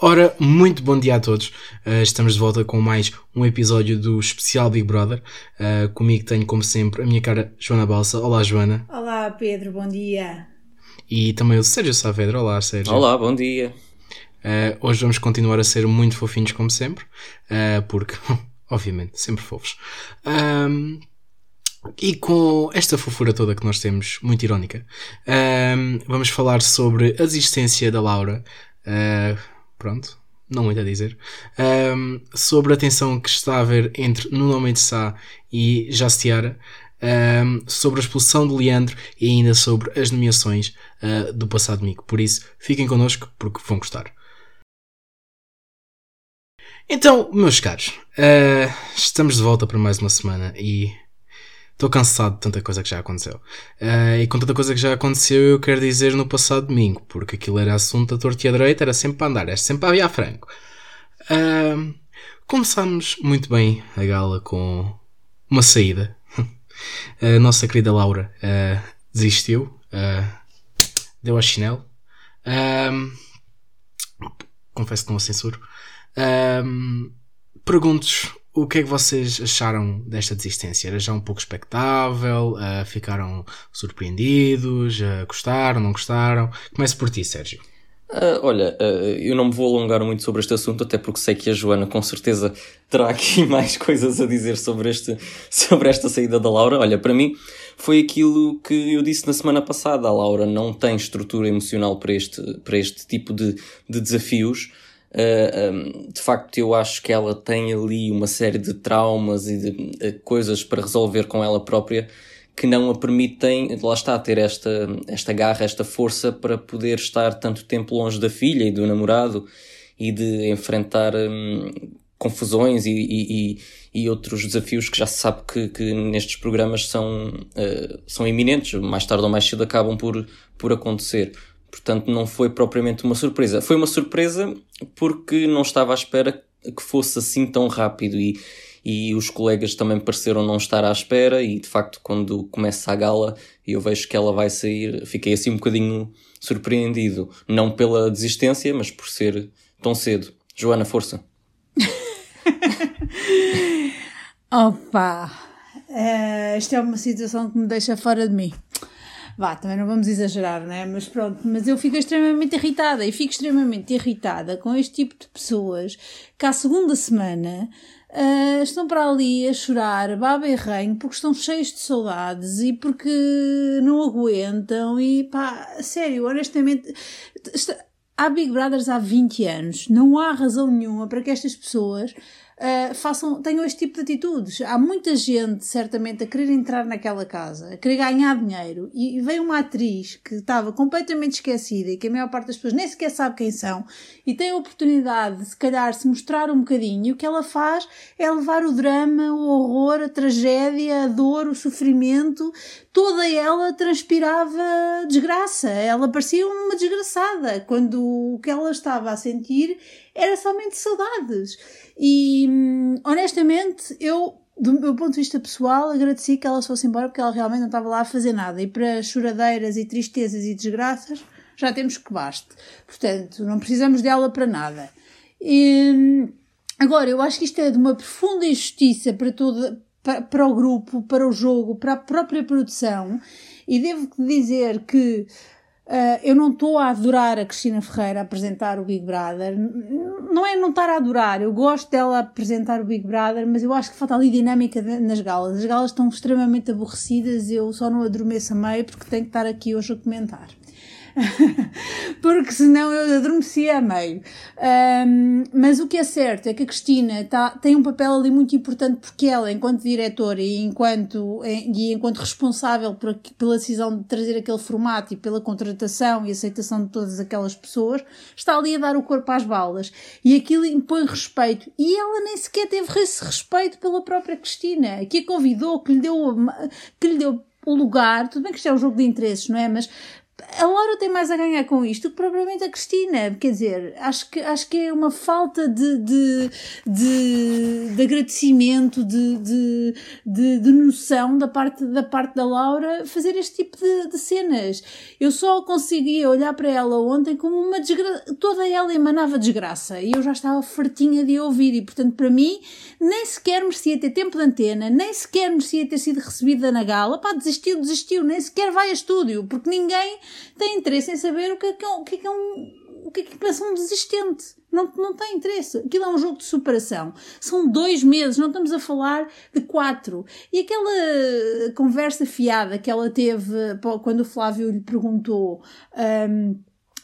Ora, muito bom dia a todos. Uh, estamos de volta com mais um episódio do especial Big Brother. Uh, comigo tenho, como sempre, a minha cara Joana Balsa. Olá, Joana. Olá, Pedro, bom dia. E também o Sérgio Saavedra. Olá, Sérgio. Olá, bom dia. Uh, hoje vamos continuar a ser muito fofinhos, como sempre, porque, obviamente, sempre fofos. Um, e com esta fofura toda que nós temos, muito irónica, um, vamos falar sobre a existência da Laura. Uh, pronto, não muito a dizer, um, sobre a tensão que está a haver entre Nuno Mendes Sá e Jastiara, um, sobre a expulsão de Leandro e ainda sobre as nomeações uh, do passado domingo. Por isso, fiquem connosco porque vão gostar. Então, meus caros, uh, estamos de volta para mais uma semana e Estou cansado de tanta coisa que já aconteceu. Uh, e com tanta coisa que já aconteceu, eu quero dizer no passado domingo, porque aquilo era assunto da torta e à direita, era sempre para andar, era sempre para aviar franco. Uh, começámos muito bem a gala com uma saída. a nossa querida Laura uh, desistiu, deu a chinelo. confesso que não a censuro. Pergunto o que é que vocês acharam desta desistência? Era já um pouco expectável? Uh, ficaram surpreendidos? Uh, gostaram? Não gostaram? Começo por ti, Sérgio. Uh, olha, uh, eu não me vou alongar muito sobre este assunto, até porque sei que a Joana com certeza terá aqui mais coisas a dizer sobre, este, sobre esta saída da Laura. Olha, para mim foi aquilo que eu disse na semana passada. A Laura não tem estrutura emocional para este, para este tipo de, de desafios. Ah, um, de facto, eu acho que ela tem ali uma série de traumas e de uh, coisas para resolver com ela própria que não a permitem, lá está, ter esta, esta garra, esta força para poder estar tanto tempo longe da filha e do namorado e de enfrentar um, confusões e, e, e, outros desafios que já se sabe que, que nestes programas são, uh, são iminentes, mais tarde ou mais cedo acabam por, por acontecer. Portanto, não foi propriamente uma surpresa. Foi uma surpresa porque não estava à espera que fosse assim tão rápido e, e os colegas também pareceram não estar à espera e de facto quando começa a gala e eu vejo que ela vai sair, fiquei assim um bocadinho surpreendido. Não pela desistência, mas por ser tão cedo. Joana, força. Opa! Uh, esta é uma situação que me deixa fora de mim. Vá, também não vamos exagerar, né? Mas pronto, mas eu fico extremamente irritada e fico extremamente irritada com este tipo de pessoas que à segunda semana uh, estão para ali a chorar, baba e ranho, porque estão cheios de saudades e porque não aguentam e pá, sério, honestamente. Há Big Brothers há 20 anos, não há razão nenhuma para que estas pessoas uh, façam, tenham este tipo de atitudes. Há muita gente, certamente, a querer entrar naquela casa, a querer ganhar dinheiro, e, e vem uma atriz que estava completamente esquecida e que a maior parte das pessoas nem sequer sabe quem são, e tem a oportunidade de, se calhar, se mostrar um bocadinho, e o que ela faz é levar o drama, o horror, a tragédia, a dor, o sofrimento, toda ela transpirava desgraça. Ela parecia uma desgraçada, quando o que ela estava a sentir era somente saudades. E honestamente, eu, do meu ponto de vista pessoal, agradeci que ela se fosse embora porque ela realmente não estava lá a fazer nada. E para choradeiras e tristezas e desgraças, já temos que baste. Portanto, não precisamos dela para nada. E, agora, eu acho que isto é de uma profunda injustiça para toda, para, para o grupo, para o jogo, para a própria produção. E devo dizer que Uh, eu não estou a adorar a Cristina Ferreira apresentar o Big Brother. Não é não estar a adorar, eu gosto dela apresentar o Big Brother, mas eu acho que falta ali dinâmica nas galas. As galas estão extremamente aborrecidas, eu só não adormeço a meio porque tenho que estar aqui hoje a comentar. porque senão eu adormecia a meio. Um, mas o que é certo é que a Cristina tá, tem um papel ali muito importante porque ela, enquanto diretora e enquanto, e enquanto responsável por, pela decisão de trazer aquele formato e pela contratação e aceitação de todas aquelas pessoas, está ali a dar o corpo às balas. E aquilo impõe respeito. E ela nem sequer teve esse respeito pela própria Cristina, que a convidou, que lhe deu, que lhe deu o lugar. Tudo bem que isto é um jogo de interesses, não é? Mas a Laura tem mais a ganhar com isto que propriamente a Cristina. Quer dizer, acho que, acho que é uma falta de, de, de, de agradecimento, de, de, de, de, noção da parte, da parte da Laura fazer este tipo de, de cenas. Eu só conseguia olhar para ela ontem como uma desgraça. Toda ela emanava desgraça e eu já estava fartinha de ouvir. E portanto, para mim, nem sequer merecia ter tempo de antena, nem sequer merecia ter sido recebida na gala. Pá, desistiu, desistiu, nem sequer vai a estúdio, porque ninguém tem interesse em saber o que é que é, o que é, que é um, o que é que pensa um desistente. Não, não tem interesse. Aquilo é um jogo de superação. São dois meses, não estamos a falar de quatro. E aquela conversa fiada que ela teve quando o Flávio lhe perguntou. Um,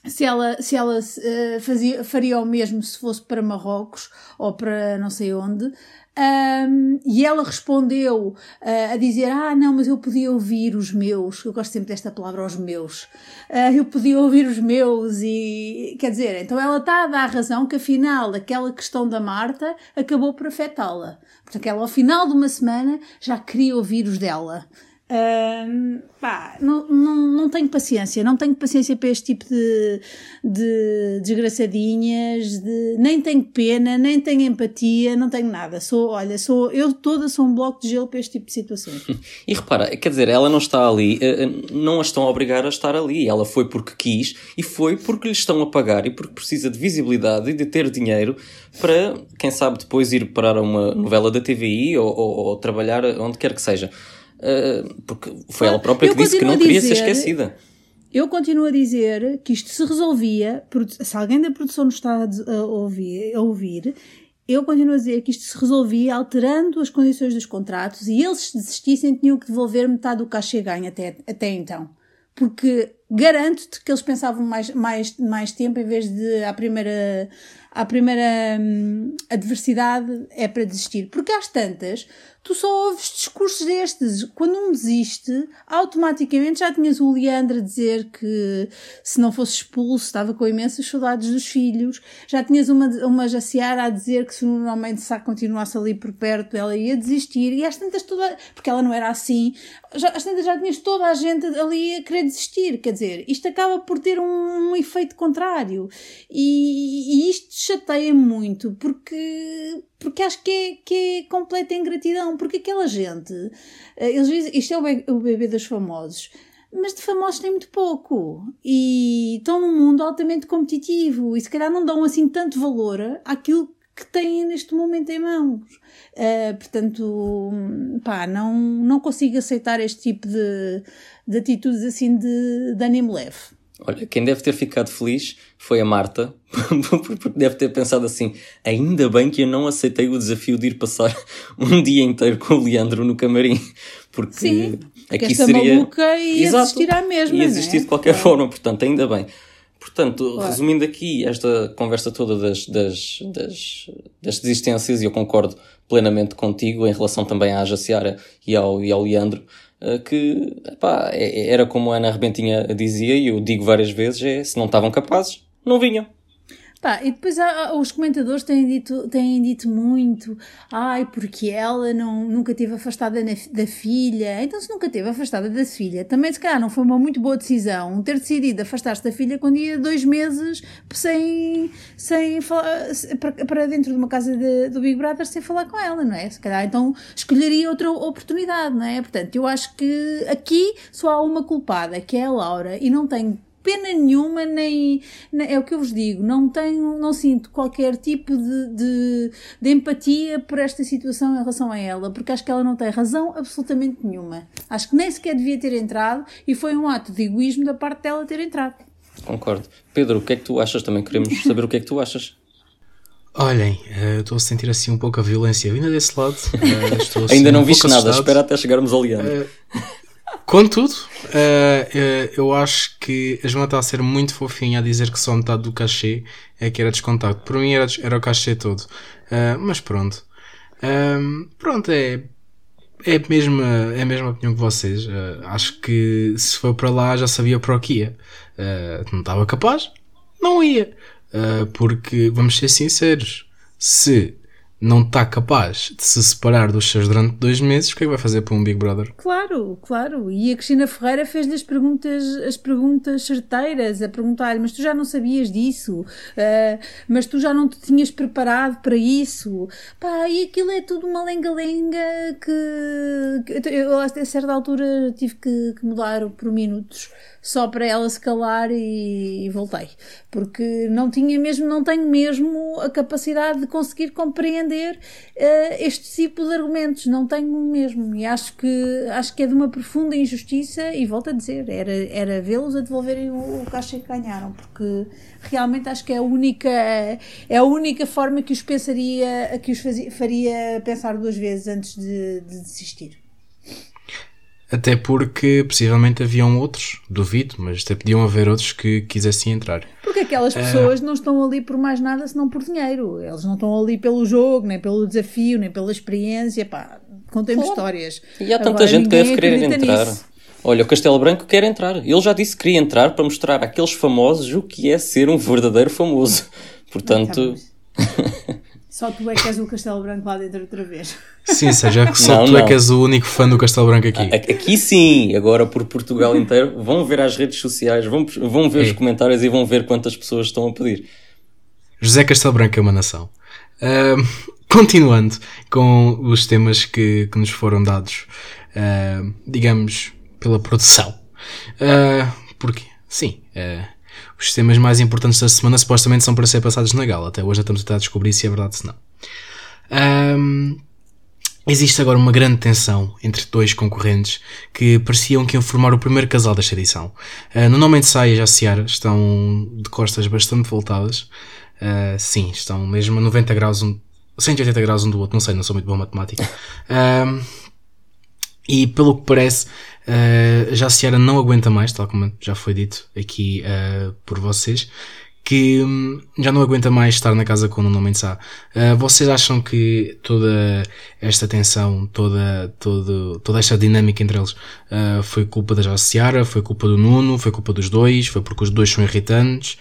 se ela, se ela uh, fazia, faria o mesmo se fosse para Marrocos ou para não sei onde, um, e ela respondeu uh, a dizer: Ah, não, mas eu podia ouvir os meus. Eu gosto sempre desta palavra, os meus. Uh, eu podia ouvir os meus, e quer dizer, então ela está a dar razão que afinal aquela questão da Marta acabou por afetá-la. Porque ela, ao final de uma semana, já queria ouvir os dela. Pá, não, não, não tenho paciência, não tenho paciência para este tipo de, de desgraçadinhas, de, nem tenho pena, nem tenho empatia, não tenho nada. Sou, olha, sou, eu toda sou um bloco de gelo para este tipo de situações. e repara, quer dizer, ela não está ali, eh, eh, não a estão a obrigar a estar ali, ela foi porque quis e foi porque lhe estão a pagar e porque precisa de visibilidade e de ter dinheiro para, quem sabe, depois ir parar a uma novela da TVI ou, ou, ou trabalhar onde quer que seja. Uh, porque foi ela própria que disse que não queria dizer, ser esquecida. Eu continuo a dizer que isto se resolvia, se alguém da produção nos está a ouvir, a ouvir eu continuo a dizer que isto se resolvia alterando as condições dos contratos e eles, se desistissem, tinham que devolver metade do cachê ganho até, até então. Porque garanto-te que eles pensavam mais, mais, mais tempo em vez de à primeira, à primeira hum, adversidade é para desistir. Porque às tantas, tu só ouves discursos destes. Quando um desiste, automaticamente já tinhas o Leandro a dizer que se não fosse expulso estava com imensas saudades dos filhos, já tinhas uma, uma Jaciara a dizer que se normalmente Sá continuasse ali por perto ela ia desistir, e às tantas toda, porque ela não era assim, já, às tantas já tinhas toda a gente ali a querer desistir, quer dizer, isto acaba por ter um, um efeito contrário, e, e isto chateia muito, porque porque acho que é, que é completa ingratidão, porque aquela gente, eh, eles dizem, isto é o bebê dos famosos, mas de famosos tem muito pouco e estão num mundo altamente competitivo e se calhar não dão assim tanto valor àquilo que têm neste momento em mãos. Uh, portanto, pá, não, não consigo aceitar este tipo de, de atitudes assim de, de ânimo leve. Olha, quem deve ter ficado feliz foi a Marta, porque deve ter pensado assim: ainda bem que eu não aceitei o desafio de ir passar um dia inteiro com o Leandro no camarim, porque Sim, aqui esta seria. maluca ia Exato, existir à mesma. Ia existir é? de qualquer forma, portanto, ainda bem. Portanto, resumindo aqui esta conversa toda das, das, das, das desistências, e eu concordo plenamente contigo em relação também à Jaciara e ao, e ao Leandro, que epá, é, é, era como a Ana Rebentinha dizia, e eu digo várias vezes, é, se não estavam capazes, não vinham. Pá, e depois há, os comentadores têm dito, têm dito muito, ai, porque ela não, nunca esteve afastada na, da filha. Então, se nunca esteve afastada da filha, também se calhar não foi uma muito boa decisão ter decidido afastar-se da filha quando ia dois meses sem, sem falar, para, para dentro de uma casa de, do Big Brother sem falar com ela, não é? Se calhar então escolheria outra oportunidade, não é? Portanto, eu acho que aqui só há uma culpada, que é a Laura, e não tenho pena nenhuma, nem, nem, é o que eu vos digo, não tenho, não sinto qualquer tipo de, de, de, empatia por esta situação em relação a ela, porque acho que ela não tem razão absolutamente nenhuma. Acho que nem sequer devia ter entrado e foi um ato de egoísmo da parte dela ter entrado. Concordo. Pedro, o que é que tu achas? Também queremos saber o que é que tu achas. Olhem, uh, estou a sentir assim um pouco a violência vinda desse lado. Estou, assim, Ainda não um viste nada, espera até chegarmos ao Leandro. Contudo, uh, uh, eu acho que a Joana está a ser muito fofinha a dizer que só metade do cachê é que era descontado. Por mim era, era o cachê todo. Uh, mas pronto. Um, pronto, é, é, a mesma, é a mesma opinião que vocês. acho que se for para lá já sabia para o que ia. não estava capaz? Não ia. porque, vamos ser sinceros, se não está capaz de se separar dos seus durante dois meses, o que é que vai fazer para um Big Brother? Claro, claro. E a Cristina Ferreira fez-lhe as perguntas, as perguntas certeiras, a perguntar mas tu já não sabias disso, uh, mas tu já não te tinhas preparado para isso. Pá, e aquilo é tudo uma lenga-lenga que, que eu a certa altura tive que, que mudar por minutos só para ela se calar e, e, voltei. Porque não tinha mesmo, não tenho mesmo a capacidade de conseguir compreender uh, este tipo de argumentos. Não tenho mesmo. E acho que, acho que é de uma profunda injustiça e volto a dizer, era, era vê-los a devolverem o, o caixa que ganharam, porque realmente acho que é a única, é a única forma que os pensaria, que os fazia, faria pensar duas vezes antes de, de desistir. Até porque possivelmente haviam outros, duvido, mas até podiam haver outros que quisessem entrar. Porque aquelas ah. pessoas uh... não estão ali por mais nada senão por dinheiro. Eles não estão ali pelo jogo, nem pelo desafio, nem pela experiência. Pá, contemos histórias. E há tanta Agora, gente que deve querer entrar. Nisso. Olha, o Castelo Branco quer entrar. Ele já disse que queria entrar para mostrar àqueles famosos o que é ser um verdadeiro famoso. Portanto. Só tu é que és o Castelo Branco lá dentro outra vez. Sim, seja, só não, tu é não. é que és o único fã do Castelo Branco aqui. Aqui sim, agora por Portugal inteiro. Vão ver as redes sociais, vão, vão ver Ei. os comentários e vão ver quantas pessoas estão a pedir. José Castelo Branco é uma nação. Uh, continuando com os temas que, que nos foram dados, uh, digamos, pela produção. Uh, porque, sim, uh, os temas mais importantes da semana supostamente são para ser passados na gala. Até hoje estamos a tentar descobrir se é verdade ou não. Um, existe agora uma grande tensão entre dois concorrentes que pareciam que iam formar o primeiro casal desta edição. Uh, no nome de Saia e a Ciara estão de costas bastante voltadas. Uh, sim, estão mesmo a 90 graus, um, 180 graus um do outro. Não sei, não sou muito bom matemática. Um, e pelo que parece, uh, já a Ciara não aguenta mais, tal como já foi dito aqui uh, por vocês, que um, já não aguenta mais estar na casa com o Nuno Mensah. Uh, vocês acham que toda esta tensão, toda, todo, toda esta dinâmica entre eles uh, foi culpa da Jaciara, foi culpa do Nuno, foi culpa dos dois, foi porque os dois são irritantes?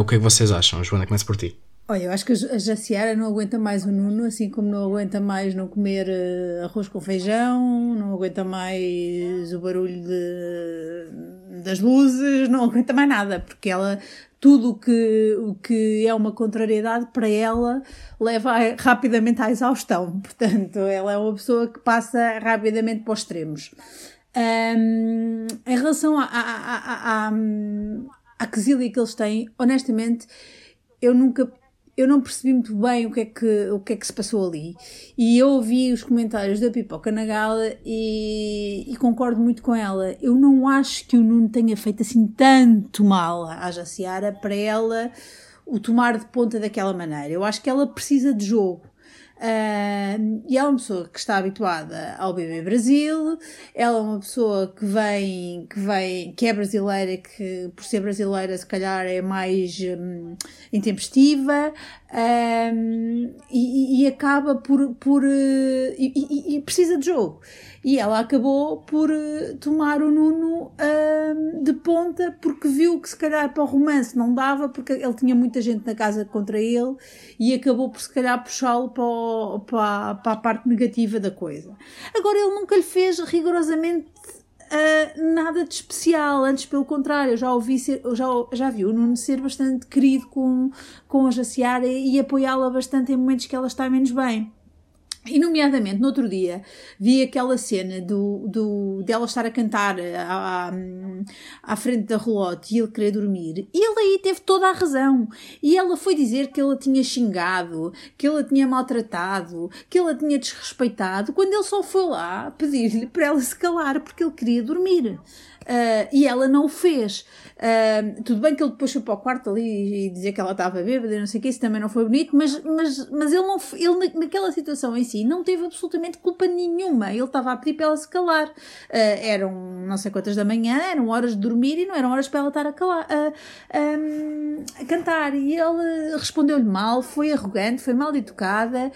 O que é que vocês acham? Joana, começa por ti. Olha, eu acho que a Jaciara não aguenta mais o Nuno, assim como não aguenta mais não comer uh, arroz com feijão, não aguenta mais o barulho de, das luzes, não aguenta mais nada, porque ela, tudo que, o que é uma contrariedade para ela leva rapidamente à exaustão. Portanto, ela é uma pessoa que passa rapidamente para os extremos. Um, em relação à, à, à, à, à quesilha que eles têm, honestamente, eu nunca eu não percebi muito bem o que é que, o que, é que se passou ali. E eu ouvi os comentários da Pipoca na gala e, e, concordo muito com ela. Eu não acho que o Nuno tenha feito assim tanto mal à Jaciara para ela o tomar de ponta daquela maneira. Eu acho que ela precisa de jogo. Uh, e ela é uma pessoa que está habituada ao BB Brasil, ela é uma pessoa que vem, que vem, que é brasileira, que por ser brasileira se calhar é mais um, intempestiva, e, e, acaba por, por uh, e, e, precisa de jogo. E ela acabou por uh, tomar o Nuno uh, de ponta porque viu que se calhar para o romance não dava, porque ele tinha muita gente na casa contra ele e acabou por se calhar puxá-lo para, para, para a parte negativa da coisa. Agora ele nunca lhe fez rigorosamente Uh, nada de especial, antes pelo contrário, eu já ouvi ser, já, já vi o Nuno ser bastante querido com, com a Jaciara e, e apoiá-la bastante em momentos que ela está menos bem. E, nomeadamente, no outro dia, vi aquela cena do, do, dela estar a cantar à, à, frente da relote e ele querer dormir. E ele aí teve toda a razão. E ela foi dizer que ele a tinha xingado, que ele a tinha maltratado, que ele a tinha desrespeitado, quando ele só foi lá pedir-lhe para ela se calar porque ele queria dormir. Uh, e ela não o fez. Uh, tudo bem que ele depois foi para o quarto ali e dizer que ela estava bêbada não sei o que, isso também não foi bonito, mas, mas, mas ele, não, ele naquela situação em si não teve absolutamente culpa nenhuma. Ele estava a pedir para ela se calar. Uh, eram não sei quantas da manhã, eram horas de dormir e não eram horas para ela estar a, calar, um, a cantar. E ele respondeu-lhe mal, foi arrogante, foi mal educada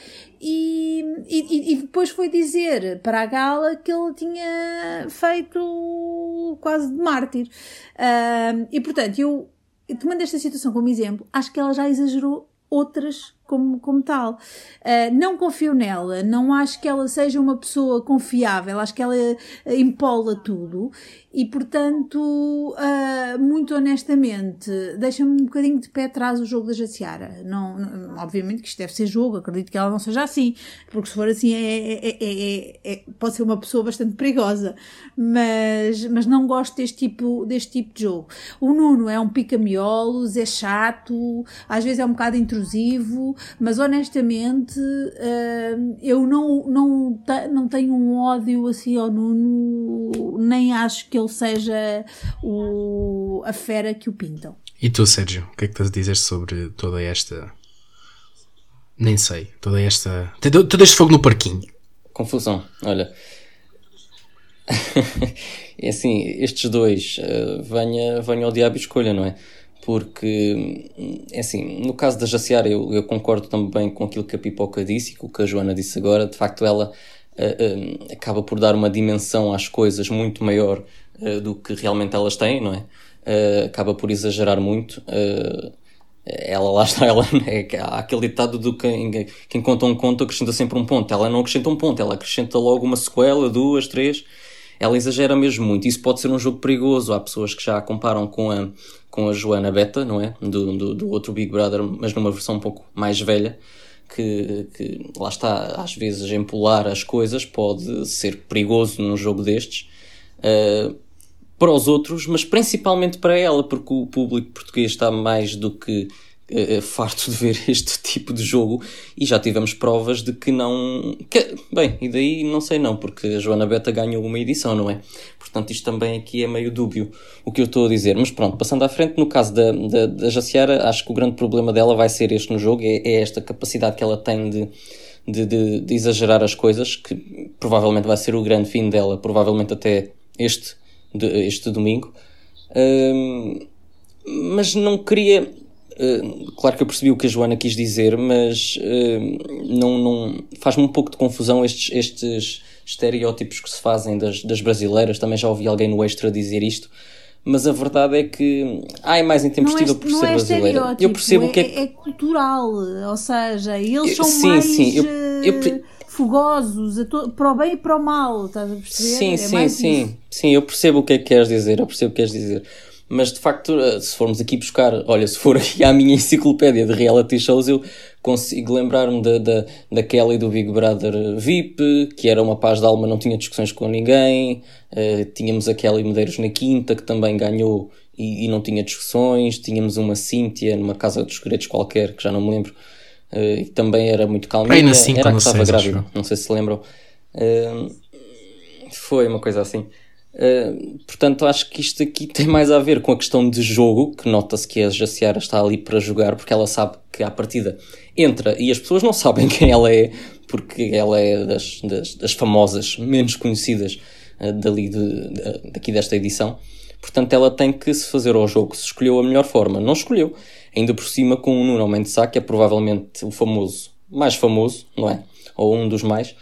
e, e, e, depois foi dizer para a gala que ele tinha feito quase de mártir. Uh, e portanto, eu tomando esta situação como exemplo, acho que ela já exagerou outras como, como tal. Uh, não confio nela, não acho que ela seja uma pessoa confiável, acho que ela empola tudo e, portanto, uh, muito honestamente, deixa-me um bocadinho de pé atrás o jogo da Jaciara. Não, não, obviamente que isto deve ser jogo, acredito que ela não seja assim, porque se for assim é, é, é, é, pode ser uma pessoa bastante perigosa, mas, mas não gosto deste tipo, deste tipo de jogo. O Nuno é um pica-miolos, é chato, às vezes é um bocado intrusivo, mas honestamente uh, eu não, não, não tenho um ódio assim ao Nuno, nem acho que ele ele seja o, a fera que o pintam. E tu, Sérgio, o que é que tens a dizer sobre toda esta. Nem sei, toda esta. Todo este fogo no parquinho. Confusão, olha. é assim, estes dois, uh, venha, venha ao diabo e escolha, não é? Porque, é assim, no caso da Jaciara, eu, eu concordo também com aquilo que a Pipoca disse e com o que a Joana disse agora. De facto, ela uh, uh, acaba por dar uma dimensão às coisas muito maior uh, do que realmente elas têm, não é? Uh, acaba por exagerar muito. Uh, ela lá está, ela é, há aquele ditado do que quem conta um conto acrescenta sempre um ponto. Ela não acrescenta um ponto, ela acrescenta logo uma sequela, duas, três. Ela exagera mesmo muito. Isso pode ser um jogo perigoso. Há pessoas que já a comparam com a, com a Joana Beta, não é? Do, do, do outro Big Brother, mas numa versão um pouco mais velha. Que, que lá está, às vezes, empolar as coisas pode ser perigoso num jogo destes. Uh, para os outros, mas principalmente para ela, porque o público português está mais do que uh, farto de ver este tipo de jogo e já tivemos provas de que não. Que, bem, e daí não sei não, porque a Joana Beta ganhou uma edição, não é? Portanto, isto também aqui é meio dúbio o que eu estou a dizer. Mas pronto, passando à frente, no caso da, da, da Jaciara, acho que o grande problema dela vai ser este no jogo, é, é esta capacidade que ela tem de. De, de, de exagerar as coisas, que provavelmente vai ser o grande fim dela, provavelmente até este de, este domingo. Uh, mas não queria. Uh, claro que eu percebi o que a Joana quis dizer, mas uh, não, não faz-me um pouco de confusão estes, estes estereótipos que se fazem das, das brasileiras. Também já ouvi alguém no extra dizer isto mas a verdade é que é mais intempestiva é, por ser é brasileira. Eu percebo é, que é... é cultural, ou seja, eles são sim, mais. Sim, eu, eu, eh, fogosos para o bem e para o mal, estás a perceber? Sim, é sim, sim. Isso. Sim, eu percebo o que é que queres dizer, eu percebo o que queres dizer. Mas de facto, eh, se formos aqui buscar, olha, se for aqui à minha enciclopédia de reality shows, eu consigo lembrar-me da, da, daquela e do Big Brother VIP, que era uma paz de alma, não tinha discussões com ninguém. Uh, tínhamos aquela e Medeiros na Quinta, que também ganhou e, e não tinha discussões. Tínhamos uma Cíntia numa Casa dos Segredos qualquer, que já não me lembro, e também era muito calminha. Era a que estava grávida, não sei se se lembram. Uh, foi uma coisa assim. Uh, portanto, acho que isto aqui tem mais a ver com a questão de jogo, que nota-se que a Jaciara está ali para jogar, porque ela sabe que à partida entra e as pessoas não sabem quem ela é, porque ela é das, das, das famosas, menos conhecidas uh, dali de, de, daqui desta edição. Portanto, ela tem que se fazer ao jogo, se escolheu a melhor forma. Não escolheu. Ainda por cima com o Nuno Mendes Sá, que é provavelmente o famoso, mais famoso, não é? Ou um dos mais.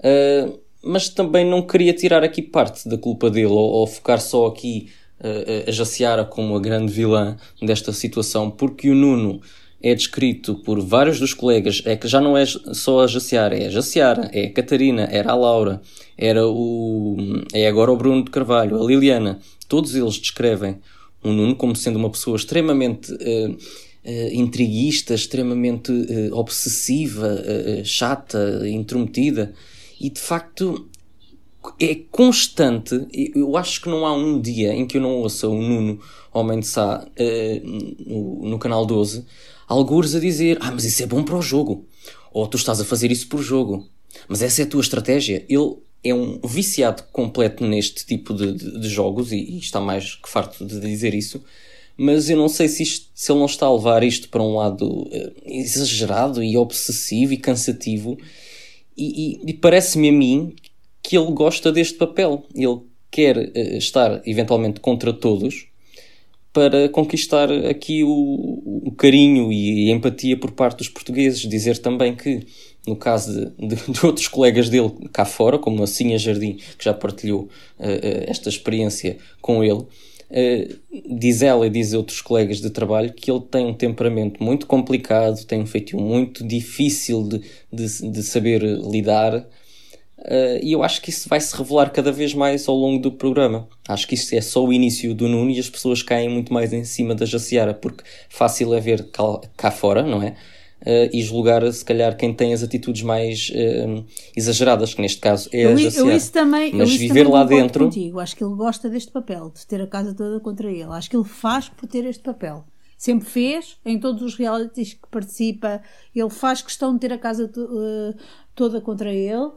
Uh, mas também não queria tirar aqui parte da culpa dele ou, ou focar só aqui uh, a Jaciara como a grande vilã desta situação, porque o Nuno é descrito por vários dos colegas, é que já não é só a Jaciara, é a Jaciara, é a Catarina, era a Laura, era o. é agora o Bruno de Carvalho, a Liliana. Todos eles descrevem o Nuno como sendo uma pessoa extremamente uh, intriguista, extremamente uh, obsessiva, chata, intrometida e de facto é constante. Eu acho que não há um dia em que eu não ouça o Nuno Homem de Sá no, no, canal 12 algures a dizer: Ah, mas isso é bom para o jogo. Ou tu estás a fazer isso por jogo. Mas essa é a tua estratégia. Ele é um viciado completo neste tipo de, de, de jogos e, e, está mais que farto de dizer isso. Mas eu não sei se, isto, se ele não está a levar isto para um lado uh, exagerado e obsessivo e cansativo e, e, e parece-me a mim que ele gosta deste papel. Ele quer uh, estar eventualmente contra todos para conquistar aqui o, o, carinho e a empatia por parte dos portugueses. Dizer também que, no caso de, de, de outros colegas dele cá fora, como a Cinha Jardim, que já partilhou uh, esta experiência com ele, uh, diz ela e diz outros colegas de trabalho que ele tem um temperamento muito complicado, tem um feitio muito difícil de, de, de saber lidar. Uh, e eu acho que isso vai se revelar cada vez mais ao longo do programa. Acho que isto é só o início do Nuno e as pessoas caem muito mais em cima da Jaciara, porque fácil é ver cá, cá fora, não é? Uh, e julgar, se calhar, quem tem as atitudes mais uh, exageradas, que neste caso é eu, a Jaciara. Eu isso também, Mas eu viver também lá dentro. Contigo. Acho que ele gosta deste papel, de ter a casa toda contra ele. Acho que ele faz por ter este papel. Sempre fez, em todos os realities que participa, ele faz questão de ter a casa uh, toda contra ele,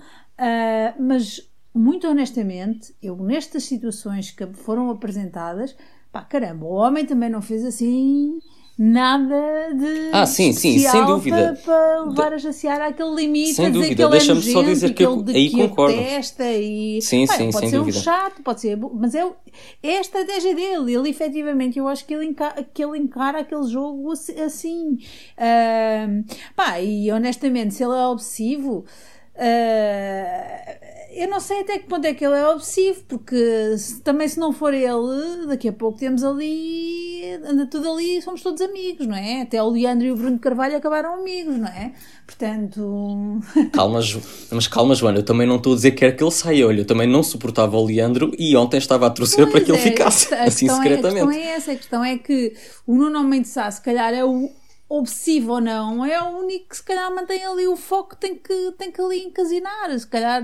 mas muito honestamente, eu nestas situações que foram apresentadas, pá, caramba, o homem também não fez assim nada de ah, sim, sim, sem dúvida. Para, levar a jacear àquele limite, sem dizer dúvida. que ele Deixa-me é só dizer que, eu, aí que concordo. testa e sim, sim, pode sem ser dúvida. um chato, pode ser, mas é, é a estratégia dele. Ele efetivamente, eu acho que ele encara, que ele encara aquele jogo assim. Uh, pá, e honestamente, se ele é obsessivo. Uh, eu não sei até que ponto é que ele é obsessivo, porque se, também se não for ele, daqui a pouco temos ali, anda tudo ali, somos todos amigos, não é? Até o Leandro e o Bruno Carvalho acabaram amigos, não é? Portanto. Calma, mas calma, Joana, eu também não estou a dizer que quer que ele saia. Olha, eu também não suportava o Leandro e ontem estava a torcer pois para que é, ele ficasse, assim secretamente. É, a questão é essa, a questão é que o Nuno Mendes Sá, se calhar, é o obsessivo ou não, é o único que se calhar mantém ali o foco, tem que, tem que ali encasinar, se calhar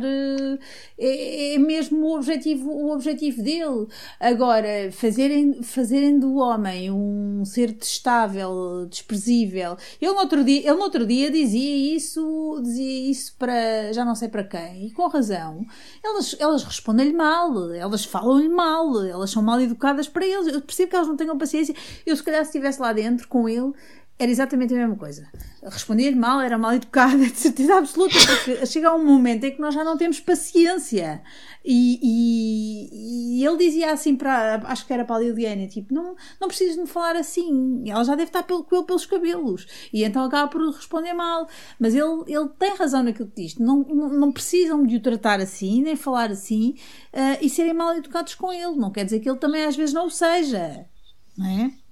é, é mesmo o objetivo, o objetivo dele. Agora, fazerem, fazerem do homem um ser testável, desprezível, ele no outro dia, ele no outro dia dizia isso, dizia isso para, já não sei para quem, e com razão, elas, elas respondem-lhe mal, elas falam-lhe mal, elas são mal educadas para eles, eu percebo que elas não tenham paciência, eu se calhar se estivesse lá dentro com ele, era exatamente a mesma coisa. Respondia-lhe mal, era mal educada, de certeza absoluta, porque chega um momento em que nós já não temos paciência. E, e, e ele dizia assim para, acho que era para a Liliana, tipo, não, não precisas de me falar assim, ela já deve estar pelo, com ele pelos cabelos. E então acaba por responder mal. Mas ele, ele tem razão naquilo que diz, não, não, não precisam de o tratar assim, nem falar assim, uh, e serem mal educados com ele. Não quer dizer que ele também às vezes não o seja, não é?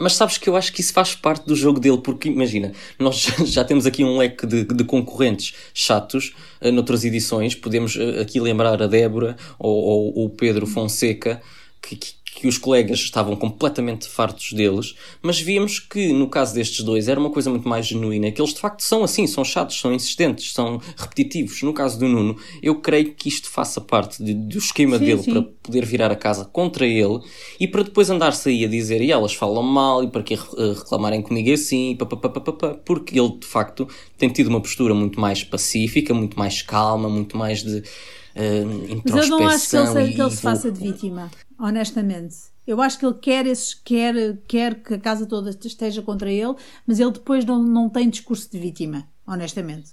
Mas sabes que eu acho que isso faz parte do jogo dele, porque imagina, nós já temos aqui um leque de, de concorrentes chatos uh, noutras edições, podemos uh, aqui lembrar a Débora ou, ou o Pedro Fonseca, que, que, que os colegas estavam completamente fartos deles, mas víamos que no caso destes dois era uma coisa muito mais genuína, que eles de facto são assim, são chatos, são insistentes, são repetitivos. No caso do Nuno, eu creio que isto faça parte de, do esquema sim, dele sim. para poder virar a casa contra ele e para depois andar-se aí a dizer e elas falam mal e para que reclamarem comigo assim, papapá, porque ele de facto tem tido uma postura muito mais pacífica, muito mais calma, muito mais de uh, introspecção. Mas eu não acho que ele, que ele se faça de vítima honestamente. Eu acho que ele quer, esses, quer, quer que a casa toda esteja contra ele, mas ele depois não, não tem discurso de vítima, honestamente.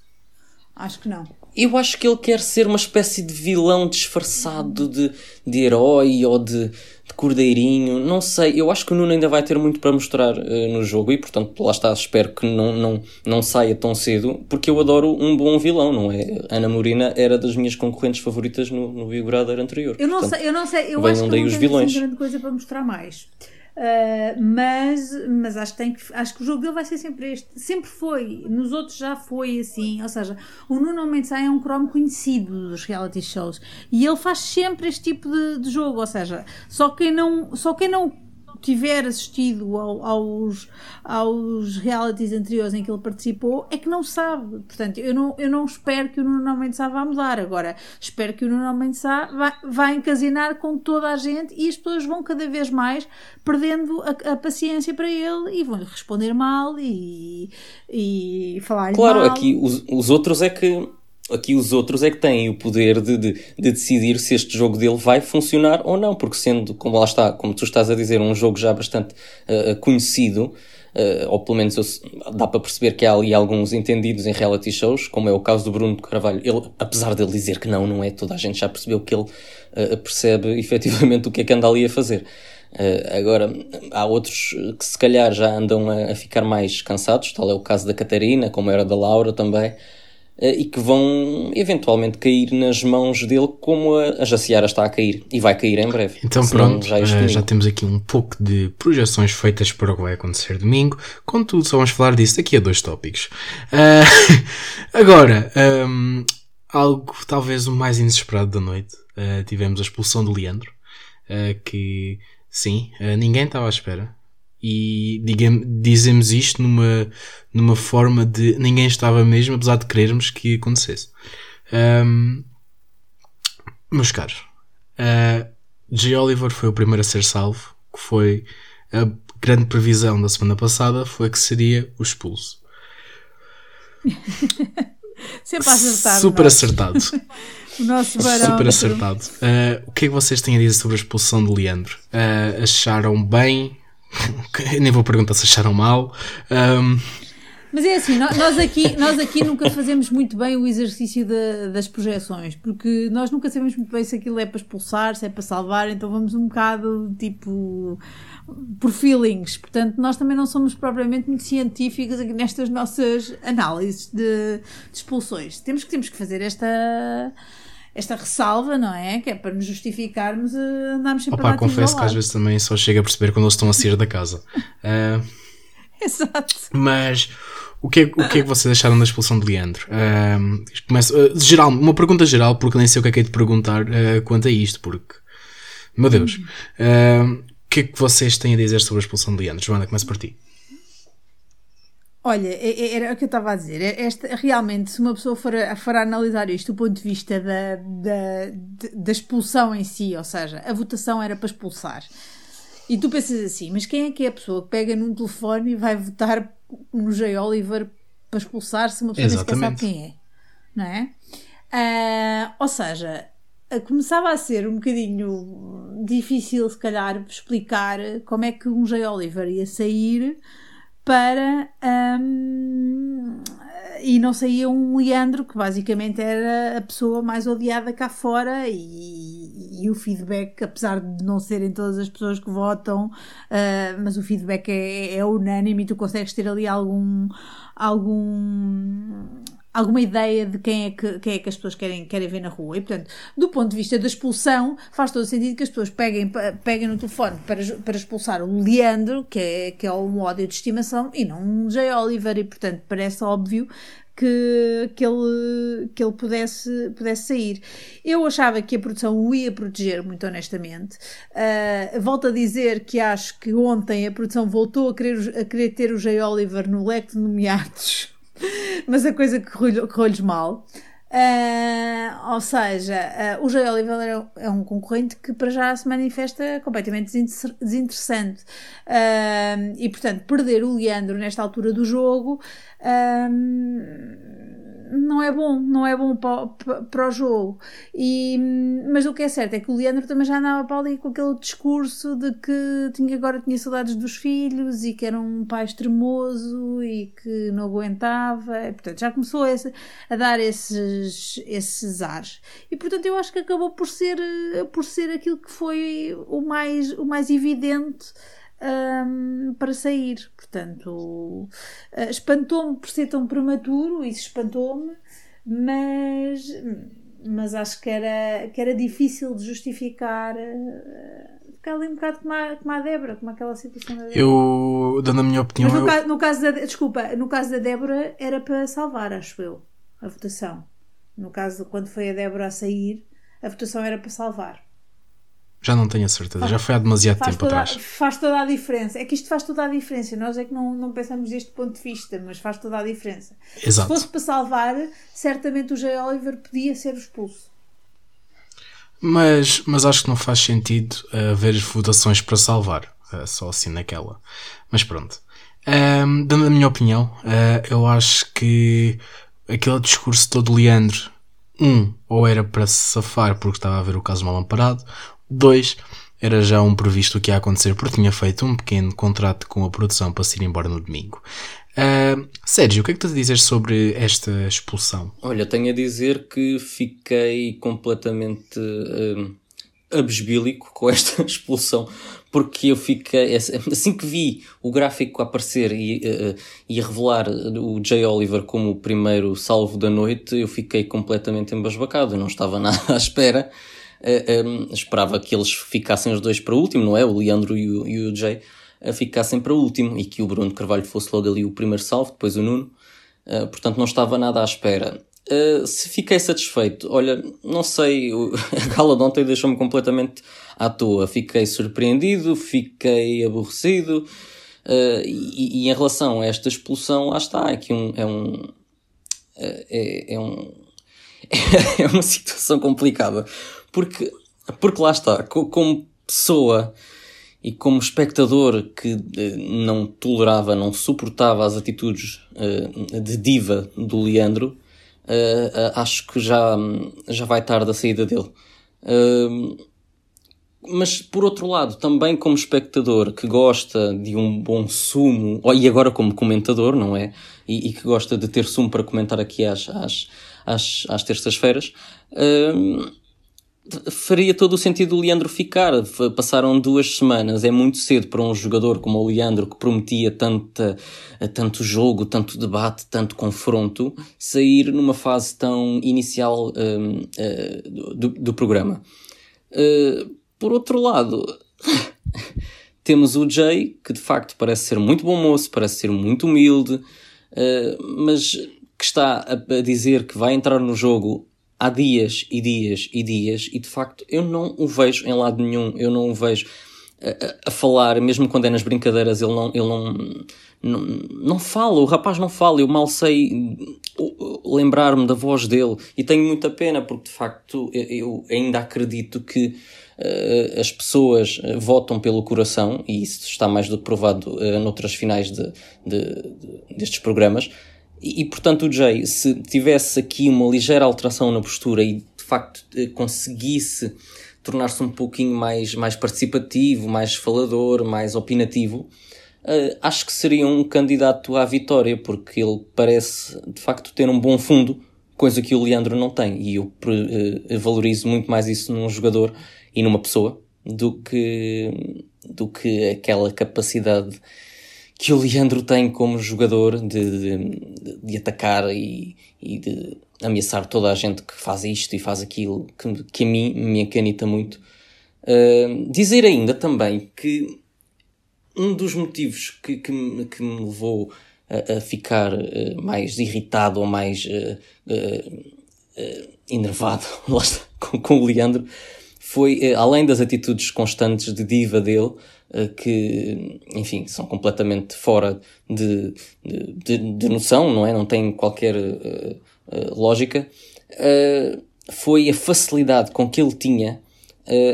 Acho que não. Eu acho que ele quer ser uma espécie de vilão disfarçado de, de herói ou de, de cordeirinho. Não sei. Eu acho que o Nuno ainda vai ter muito para mostrar uh, no jogo e, portanto, lá está. Espero que não, não, não saia tão cedo, porque eu adoro um bom vilão, não é? Ana Morina era das minhas concorrentes favoritas no, no Big Brother anterior. Eu não portanto, sei. Eu não sei. Eu acho que não vilões. Assim grande coisa para mostrar mais. Uh, mas, mas acho, que tem que, acho que o jogo dele vai ser sempre este. Sempre foi. Nos outros já foi assim. Ou seja, o Nuno Mendes é um cromo conhecido dos reality shows. E ele faz sempre este tipo de, de jogo. Ou seja, só quem não, só quem não tiver assistido ao, aos, aos realities anteriores em que ele participou é que não sabe. Portanto, eu não, eu não espero que o Nuno Mendes vá mudar. Agora, espero que o Nuno Mendes vá, vá encasinar com toda a gente e as pessoas vão cada vez mais perdendo a, a paciência para ele e vão-lhe responder mal e, e falar Claro, mal. aqui os, os outros é que aqui os outros é que têm o poder de, de, de, decidir se este jogo dele vai funcionar ou não, porque sendo, como lá está, como tu estás a dizer, um jogo já bastante uh, conhecido, uh, ou pelo menos eu, dá para perceber que há ali alguns entendidos em reality shows, como é o caso do Bruno Carvalho, ele, apesar de ele dizer que não, não é, toda a gente já percebeu que ele uh, percebe efetivamente o que é que anda ali a fazer. Uh, agora, há outros que se calhar já andam a, a, ficar mais cansados, tal é o caso da Catarina, como era da Laura também, e que vão eventualmente cair nas mãos dele como a, a Jaciara está a cair e vai cair em breve. Então pronto, já, é já, domingo. temos aqui um pouco de projeções feitas para o que vai acontecer domingo. Contudo, só vamos falar disso daqui a dois tópicos. Ah, agora, ahm, algo talvez o mais inesperado da noite. Ah, tivemos a expulsão de Leandro, ah, que sim, ninguém estava à espera. E digam, dizemos isto numa, numa forma de ninguém estava mesmo, apesar de querermos que acontecesse. Ahm, meus caros, uh, J. Oliver foi o primeiro a ser salvo, que foi a grande previsão da semana passada, foi que seria o expulso. Sempre a acertar. Super nós. acertado. O nosso barão. Super acertado. Uh, o que é que vocês têm a dizer sobre a expulsão de Leandro? Uh, acharam bem? Nem vou perguntar se acharam mal. Um, Mas é assim, nó- nós aqui, nós aqui nunca fazemos muito bem o exercício da- das projeções, porque nós nunca sabemos muito bem se aquilo é para expulsar, se é para salvar, então vamos um bocado tipo por feelings. Portanto, nós também não somos propriamente muito científicos nestas nossas análises de, de expulsões. Temos que, temos que fazer esta. Esta ressalva, não é? Que é para nos justificarmos a andarmos sempre a opa, dar tiros confesso que às vezes também só chego a perceber quando eles estão a sair da casa. Uh, Exato. Mas o que, é, o que é que vocês acharam da expulsão de Leandro? Ahm, começo, ah, geral, uma pergunta geral, porque nem sei o que é que é de perguntar ah, quanto a isto, porque. Meu Deus. Ahm, o que é que vocês têm a dizer sobre a expulsão de Leandro? Joana, começa por ti. Olha, era o que eu estava a dizer. Esta, realmente, se uma pessoa for a, for analisar isto do ponto de vista da, da, da expulsão em si, ou seja, a votação era para expulsar. E tu pensas assim, mas quem é que é a pessoa que pega num telefone e vai votar no J. Oliver para expulsar se uma pessoa nem sequer sabe Exatamente. quem é? Não é? Ah, ou seja, começava a ser um bocadinho difícil, se calhar, explicar como é que um J. Oliver ia sair para. hum, e não saía um Leandro, que basicamente era a pessoa mais odiada cá fora, e, e o feedback, apesar de não serem todas as pessoas que votam, ah, mas o feedback é, é unânime e tu consegues ter ali algum. algum alguma ideia de quem é que, quem é que as pessoas querem, querem ver na rua. E, portanto, do ponto de vista da expulsão, faz todo sentido que as pessoas peguem, peguem no telefone para, para expulsar o Leandro, que é, que é um ódio de estimação, e não um J. Oliver. E, portanto, parece óbvio que, que, ele, que ele pudesse, pudesse sair. Eu achava que a produção o ia proteger, muito honestamente. Uh, volto a dizer que acho que ontem a produção voltou a querer, a querer ter o J. Oliver no leque de nomeados mas a coisa correu- correu-lhes mal. Ah, ou seja, ah, o J. Oliver é, é um concorrente que para já se manifesta completamente desinter- desinteressante. Ah, e portanto, perder o Leandro nesta altura do jogo não é bom, não é bom para, para, o jogo. E, mas o que é certo é que o Leandro também já andava para ali com aquele discurso de que tinha, agora tinha saudades dos filhos e que era um pai extremoso e que não aguentava. E, portanto, já começou a, a dar esses, esses ares. E portanto, eu acho que acabou por ser, por ser aquilo que foi o mais, o mais evidente. Hum, para sair, portanto, Uh, espantou-me por ser tão prematuro, isso espantou-me, mas, mas acho que era, que era difícil de justificar. Uh, ficar ali um bocado como a, como a Débora, como aquela situação da Débora. Eu, dando a minha opinião, Mas no, eu- caso, no caso da, desculpa, no caso da Débora era para salvar, acho eu, a votação. No caso quando foi a Débora a sair, a votação era para salvar. Já não tenho a certeza. Já foi há demasiado Faz tempo toda, atrás. faz toda a diferença. É que isto faz toda a diferença. Nós é que não, não pensamos deste ponto de vista, mas faz toda a diferença. Se Exato. fosse para salvar, certamente o J. Oliver podia ser expulso. Mas, mas acho que não faz sentido uh, haver votações para salvar. uh, só assim naquela. Mas pronto. Ahm, dando a minha opinião, uh, eu acho que aquele discurso todo Leandro, um, ou era para se safar porque estava a ver o caso mal amparado, dois, era já um previsto o que ia acontecer porque tinha feito um pequeno contrato com a produção para se ir embora no domingo. Ahm, Sérgio, o que é que tu a dizer sobre esta expulsão? Olha, tenho a dizer que fiquei completamente hum, abesbílico com esta expulsão, porque eu fiquei, assim que vi o gráfico aparecer e, uh, e revelar o Jay Oliver como o primeiro salvo da noite, eu fiquei completamente embasbacado, não estava nada à espera. Uh, um, esperava que eles ficassem os dois para o último, não é? O Leandro e o, e o Jay uh, ficassem para o último e que o Bruno Carvalho fosse logo ali o primeiro salvo, depois o Nuno. Uh, portanto, não estava nada à espera. Uh, se fiquei satisfeito, olha, não sei, a gala de ontem deixou-me completamente à toa. Fiquei surpreendido, fiquei aborrecido. Uh, e, e, em relação a esta expulsão, lá está, é que um, é um. É, é um. é uma situação complicada. Porque, porque lá está, como pessoa e como espectador que não tolerava, não suportava as atitudes de diva do Leandro, uh, acho que já, já vai tarde a saída dele. Uh, mas por outro lado, também como espectador que gosta de um bom sumo, e agora como comentador, não é? E, e que gosta de ter sumo para comentar aqui às, às, às, às terças-feiras, uh, faria todo o sentido o Leandro ficar. Passaram duas semanas, é muito cedo para um jogador como o Leandro, que prometia tanta, tanto jogo, tanto debate, tanto confronto, sair numa fase tão inicial um, uh, do, do, programa. Uh, por outro lado, temos o Jay, que de facto parece ser muito bom moço, parece ser muito humilde, uh, mas que está a, a dizer que vai entrar no jogo há dias e dias e dias e de facto eu não o vejo em lado nenhum, eu não o vejo a, a, falar, mesmo quando é nas brincadeiras, ele não, ele não, não, não fala, o rapaz não fala, eu mal sei lembrar-me da voz dele e tenho muita pena porque de facto eu ainda acredito que uh, as pessoas uh, votam pelo coração e isso está mais do que provado uh, noutras finais de, de, de destes programas e, e, portanto, o Jay, se tivesse aqui uma ligeira alteração na postura e de facto eh, conseguisse tornar-se um pouquinho mais, mais participativo, mais falador, mais opinativo, uh, acho que seria um candidato à vitória, porque ele parece de facto ter um bom fundo, coisa que o Leandro não tem. E eu uh, valorizo muito mais isso num jogador e numa pessoa do que, do que aquela capacidade que o Leandro tem como jogador de, de, de atacar e, e, de ameaçar toda a gente que faz isto e faz aquilo, que, que a mim me acanita muito. Uh, dizer ainda também que um dos motivos que, que, me, que me levou a, a ficar uh, mais irritado ou mais uh, enervado com, com o Leandro foi, além das atitudes constantes de diva dele, que, enfim, são completamente fora de, de, de, noção, não é? Não têm qualquer uh, uh, lógica, foi a facilidade com que ele tinha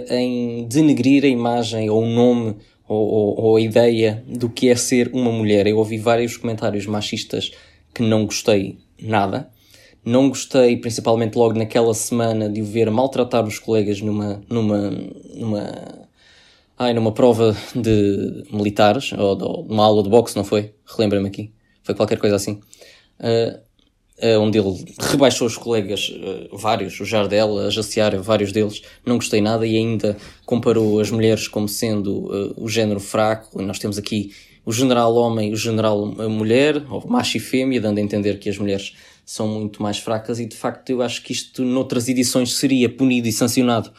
em denegrir a imagem ou o nome ou, ou, ou, a ideia do que é ser uma mulher. Eu ouvi vários comentários machistas que não gostei nada. Não gostei, principalmente logo naquela semana, de o ver maltratar os colegas numa, numa, numa Ai, numa prova de militares, ou de uma aula de boxe, não foi? Relembra-me aqui. Foi qualquer coisa assim. Uh, uh, onde ele rebaixou os colegas, uh, vários, o Jardel, a Jaciara, vários deles. Não gostei nada e ainda comparou as mulheres como sendo o género fraco. Nós temos aqui o general homem e o general mulher, ou macho e fêmea, dando a entender que as mulheres são muito mais fracas e de facto eu acho que isto noutras edições seria punido e sancionado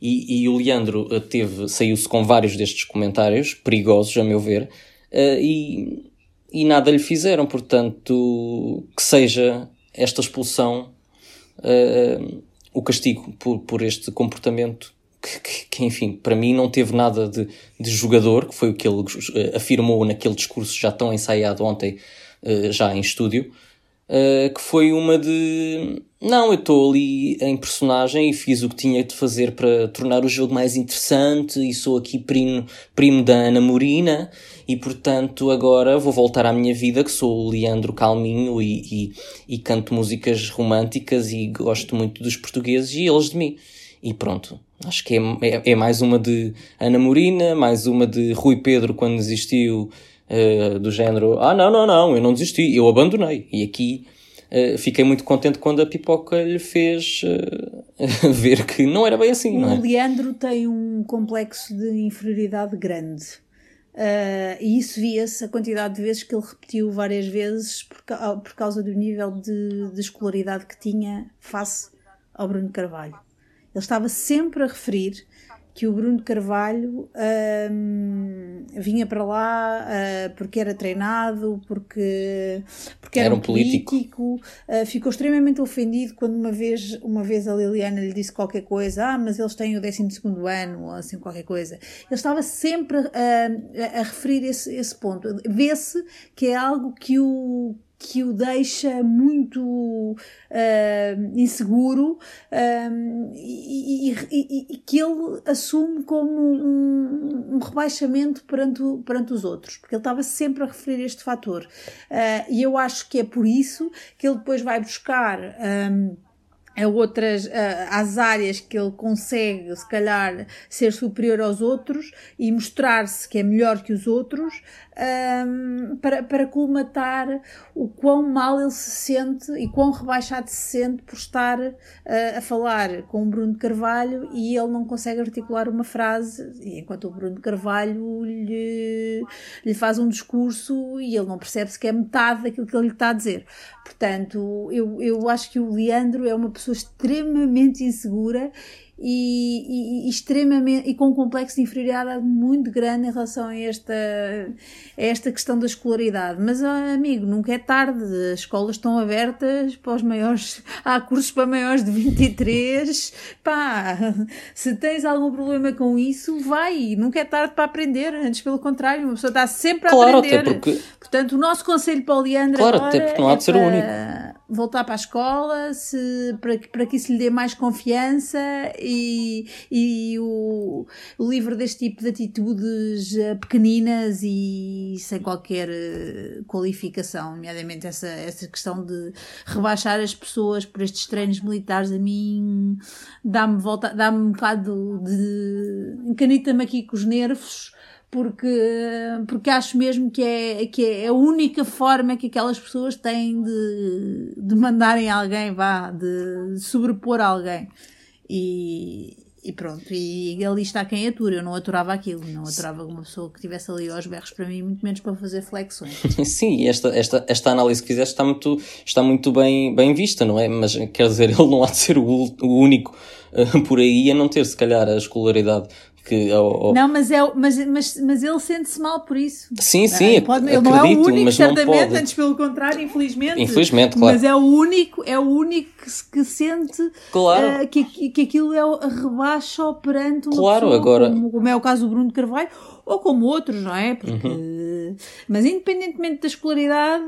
e, e o Leandro eh, teve, saiu-se com vários destes comentários, perigosos a meu ver, uh, e, e nada lhe fizeram, portanto, que seja esta expulsão uh, o castigo por, por este comportamento que, que, que, enfim, para mim não teve nada de, de jogador, que foi o que ele afirmou naquele discurso já tão ensaiado ontem, uh, já em estúdio, uh, que foi uma de não, eu estou ali em personagem e fiz o que tinha de fazer para tornar o jogo mais interessante e sou aqui primo, primo da Ana Morina e portanto agora vou voltar à minha vida que sou o Leandro Calminho e, e, e canto músicas românticas e gosto muito dos portugueses e eles de mim. E pronto, acho que é, é, é mais uma de Ana Morina, mais uma de Rui Pedro quando desistiu uh, do género, ah não, não, não, eu não desisti, eu abandonei. E aqui uh, fiquei muito contente quando a pipoca lhe fez uh, ver que não era bem assim, o não é? Leandro tem um complexo de inferioridade grande. Uh, e isso via-se a quantidade de vezes que ele repetiu várias vezes por, por causa do nível de, de escolaridade que tinha face ao Bruno Carvalho. Ele estava sempre a referir que o Bruno Carvalho um, vinha para lá uh, porque era treinado, porque, porque era, era um político. político. Uh, ficou extremamente ofendido quando uma vez, uma vez a Liliana lhe disse qualquer coisa, ah, mas eles têm o 12 ano, ou assim qualquer coisa. Ele estava sempre uh, a, a referir esse, esse ponto. Vê-se que é algo que o, que o deixa muito uh, inseguro uh, e, e, e, e, que ele assume como um, um, rebaixamento perante, perante os outros, porque ele estava sempre a referir este fator. Uh, e eu acho que é por isso que ele depois vai buscar. Um, a outras, áreas que ele consegue, se calhar, ser superior aos outros e mostrar-se que é melhor que os outros, um, para, para colmatar o quão mal ele se sente e quão rebaixado se sente por estar uh, a falar com o Bruno Carvalho e ele não consegue articular uma frase, enquanto o Bruno Carvalho lhe, lhe faz um discurso e ele não percebe se que é metade daquilo que ele lhe está a dizer. Portanto, eu, eu acho que o Leandro é uma pessoa extremamente insegura e, e, extremamente e com um complexo de inferioridade muito grande em relação a esta, a esta questão da escolaridade. Mas, amigo, nunca é tarde, as escolas estão abertas para os maiores, há cursos para maiores de 23. Pá, se tens algum problema com isso, vai, nunca é tarde para aprender, antes pelo contrário, uma pessoa está sempre a claro, aprender. Até porque... Portanto, o nosso conselho para o Leandro claro, agora até porque não há de ser o é único. Voltar para a escola, se, para, para que isso lhe dê mais confiança e, e o, livro deste tipo de atitudes eh, pequeninas e sem qualquer eh, qualificação, nomeadamente essa, essa questão de rebaixar as pessoas por estes treinos militares, a mim dá-me volta, dá-me um bocado de. encanita-me aqui com os nervos porque, porque acho mesmo que é, que é a única forma que aquelas pessoas têm de, de mandarem alguém, vá, de sobrepor alguém. E, e pronto, e ali está quem atura. Eu não aturava aquilo, não aturava uma pessoa que estivesse ali aos berros para mim, muito menos para fazer flexões. Sim, esta, esta, esta análise que fizeste está muito, está muito bem, bem vista, não é? Mas quer dizer, ele não há de ser o, o único uh, por aí a não ter, se calhar, a escolaridade que ou, ou... Não, mas, é, mas, mas, mas ele sente-se mal por isso. Sim, sim, ah, pode, ele não é o único, certamente, antes pelo contrário, infelizmente. Infelizmente, claro. Mas é o único, é o único que, que sente claro. uh, que, que aquilo é o rebaixa perante uma claro, pessoa, agora... como, como é o caso do Bruno Carvalho, ou como outros, não é? Porque, uhum. Mas independentemente da escolaridade,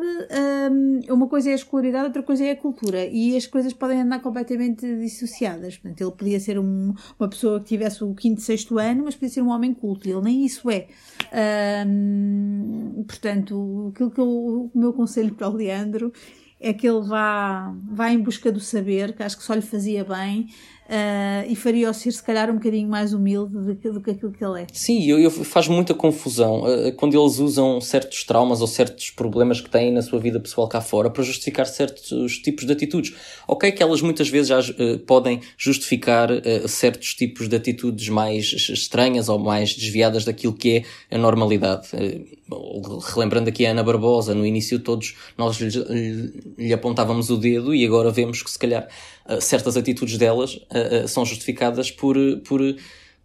um, uma coisa é a escolaridade, outra coisa é a cultura. E as coisas podem andar completamente dissociadas. Portanto, ele podia ser um, uma pessoa que tivesse o quinto, sexto ano, mas podia ser um homem culto. Ele nem isso é. Um, portanto, aquilo que eu, o meu conselho para o Leandro é que ele vá, vá em busca do saber, que acho que só lhe fazia bem, Uh, e faria-o ser se calhar um bocadinho mais humilde do que, do que aquilo que ele é. Sim, eu, eu faz muita confusão uh, quando eles usam certos traumas ou certos problemas que têm na sua vida pessoal cá fora para justificar certos tipos de atitudes. Ok, que elas muitas vezes já uh, podem justificar certos tipos de atitudes mais estranhas ou mais desviadas daquilo que é a normalidade. relembrando aqui a Ana Barbosa, no início todos nós lhe, lhe apontávamos o dedo e agora vemos que se calhar certas atitudes delas uh, são justificadas por, por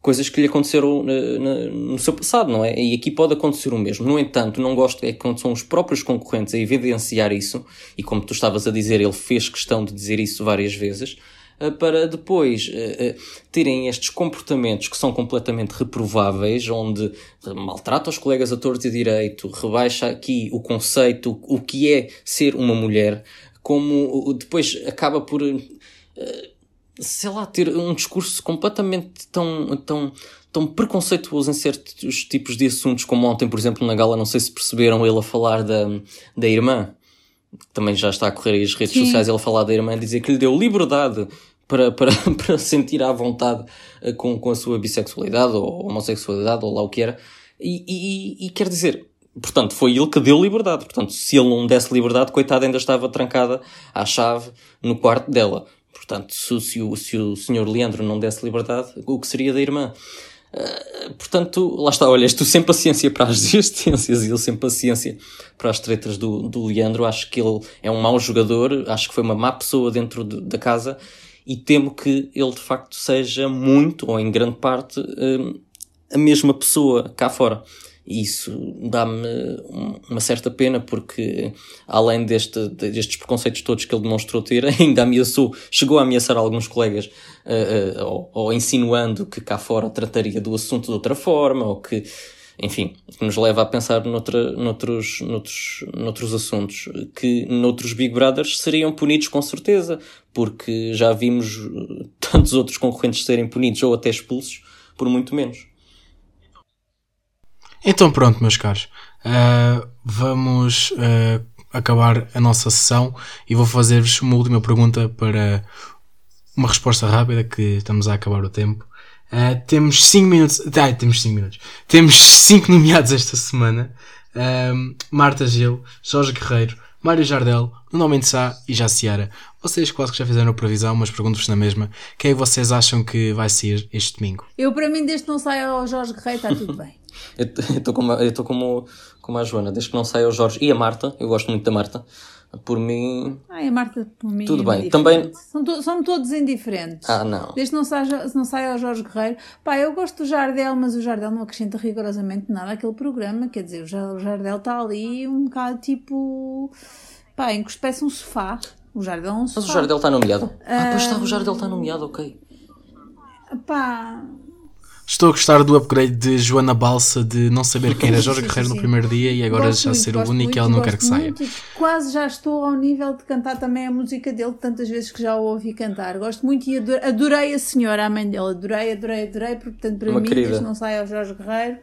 coisas que lhe aconteceram no seu passado, não é? E aqui pode acontecer o mesmo. No entanto, não gosto é quando são os próprios concorrentes a evidenciar isso, e como tu estavas a dizer, ele fez questão de dizer isso várias vezes, para depois terem estes comportamentos que são completamente reprováveis, onde maltrata os colegas a torto e direito, rebaixa aqui o conceito, o que é ser uma mulher, como depois acaba por sei lá, ter um discurso completamente tão, tão, tão preconceituoso em certos tipos de assuntos, como ontem, por exemplo, na gala, não sei se perceberam ele a falar da, da irmã, que também já está a correr aí as redes Sim. sociais, ele a falar da irmã, dizer que lhe deu liberdade para, para, para sentir à vontade eh, com, com a sua bissexualidade ou homossexualidade ou lá o que era. E, e, e quer dizer, Portanto, foi ele que deu liberdade. Portanto, se ele não desse liberdade, coitada, ainda estava trancada à chave no quarto dela. Portanto, se, se, o, se o senhor Leandro não desse liberdade, o que seria da irmã? Uh, portanto, lá está, olha, tu sem paciência para as existências e ele sem paciência para as tretas do, do Leandro. Acho que ele é um mau jogador, acho que foi uma má pessoa dentro de, da casa e temo que ele de facto seja muito, ou em grande parte, uh, a mesma pessoa cá fora. Isso dá-me uma certa pena porque, além deste, destes preconceitos todos que ele demonstrou ter, ainda ameaçou, chegou a ameaçar alguns colegas, uh, uh, ou, ou, insinuando que cá fora trataria do assunto de outra forma, ou que, enfim, que nos leva a pensar noutra, noutros, noutros, noutros assuntos que noutros Big Brothers seriam punidos com certeza, porque já vimos tantos outros concorrentes serem punidos ou até expulsos por muito menos. Então pronto, meus caros, uh, vamos uh, acabar a nossa sessão e vou fazer-vos uma última pergunta para uma resposta rápida, que estamos a acabar o tempo. Uh, temos 5 minutos. Ah, temos 5 minutos. Temos 5 nomeados esta semana. Marta Gil, Jorge Guerreiro, Mário Jardel, Nuno Mendes Sá e Jaciara. Vocês quase que já fizeram a previsão, mas pergunto-vos na mesma. Quem é vocês acham que vai sair este domingo? Eu, para mim, desde que não saia o Jorge Guerreiro, está tudo bem. Eu estou como, eu como, como a Joana, desde que não saia o Jorge e a Marta, eu gosto muito da Marta. Por mim. Ai, a Marta, por mim. Tudo é bem. Também. São, to são todos indiferentes. Ah, não. Desde que não saia, não saia o Jorge Guerreiro. Pá, eu gosto do Jardel, mas o Jardel não acrescenta rigorosamente nada àquele programa. Quer dizer, o Jardel está ali um bocado tipo. Pá, em que espécie um sofá. O Jardel é um sofá. Mas o Jardel está nomeado. Ah, pois está, o Jardel está nomeado, ok. Pá. Estou a gostar do upgrade de Joana Balsa de não saber quem era Jorge Guerreiro no primeiro dia e agora gosto já muito, ser o único e ela não quer que saia. Quase já estou ao nível de cantar também a música dele, tantas vezes que já o ouvi cantar. Gosto muito e adorei, adorei a senhora, a mãe dele. Adorei, adorei, adorei, porque portanto para Uma mim, querida. desde não saia o Jorge Guerreiro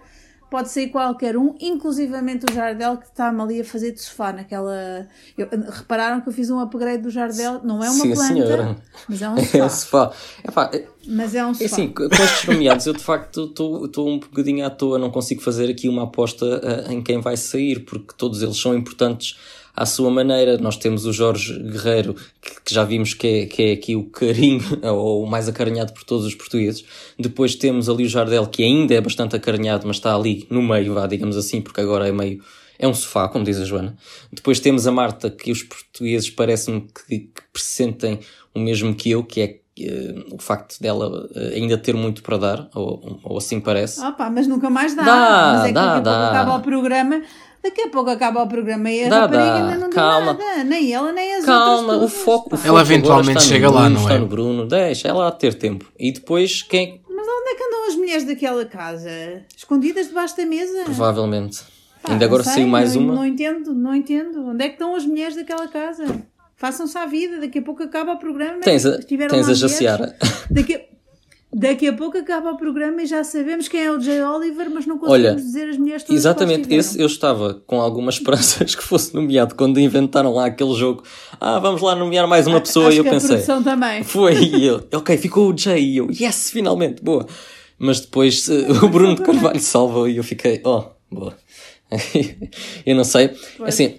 pode sair qualquer um, inclusivamente o Jardel que está-me ali a fazer de sofá naquela. Eu, repararam que eu fiz um upgrade do Jardel, não é uma Sim, planta, senhora. mas é um sofá. É um sofá. Epá, mas é um sofá. É assim, com estes nomeados, eu de facto estou um bocadinho à toa, não consigo fazer aqui uma aposta uh, em quem vai sair, porque todos eles são importantes à sua maneira. Nós temos o Jorge Guerreiro, que, que já vimos que é, que é aqui o carinho, ou o mais acarinhado por todos os portugueses. Depois temos ali o Jardel, que ainda é bastante acarinhado, mas está ali no meio, vá, digamos assim, porque agora é meio. É um sofá, como diz a Joana. Depois temos a Marta, que os portugueses parecem-me que, que pressentem o mesmo que eu, que é Uh, o facto dela uh, ainda ter muito para dar, ou, ou assim parece. Ah pá, mas nunca mais dá. dá mas é que dá, daqui dá. acaba o programa Daqui a pouco acaba o programa e a dá, rapariga ainda não calma. nada. Nem ela, nem as calma, outras. O foco, o foco ela eventualmente chega Bruno, lá, não está é? no Bruno, deixa ela ter tempo. E depois quem. Mas onde é que andam as mulheres daquela casa? Escondidas debaixo da mesa? Provavelmente. Pá, Ainda agora sei, saiu mais não, uma. Não entendo, não entendo. Onde é que estão as mulheres daquela casa? Façam-se à vida, daqui a pouco acaba o programa. Tens a, tens a Jaciara. Daqui a... Daqui a pouco acaba o programa e já sabemos quem é o Jay Oliver, mas não conseguimos Olha, dizer as mulheres todas Exatamente, esse eu estava com algumas esperanças que fosse nomeado quando inventaram lá aquele jogo. Ah, vamos lá nomear mais uma pessoa Acho e eu que pensei. A produção também. Foi, e eu, ok, ficou o Jay e eu, yes, finalmente, boa. Mas depois uh, o Bruno de Carvalho salva e eu fiquei, oh, boa. eu não sei, foi. assim.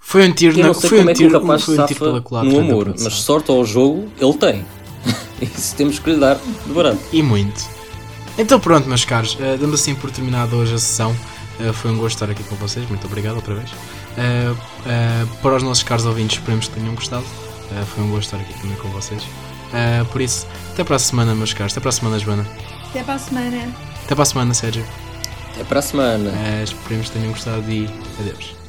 Foi um tiro, não sei foi como um é que tiro, o rapaz foi um tiro pela no amor, mas sorte ao jogo ele tem. Isso temos que lhe dar de barato. E muito. Então pronto, meus caros, uh, dando assim por terminado hoje a sessão. Uh, foi um gosto estar aqui com vocês, muito obrigado outra vez. Uh, para os nossos caros ouvintes, esperemos que tenham gostado. foi um gosto estar aqui também com vocês. por isso, até para a semana, meus caros. Até para a semana, Joana. Até para a semana. Até para a semana, Sérgio. Até para a semana. esperemos que tenham gostado e adeus.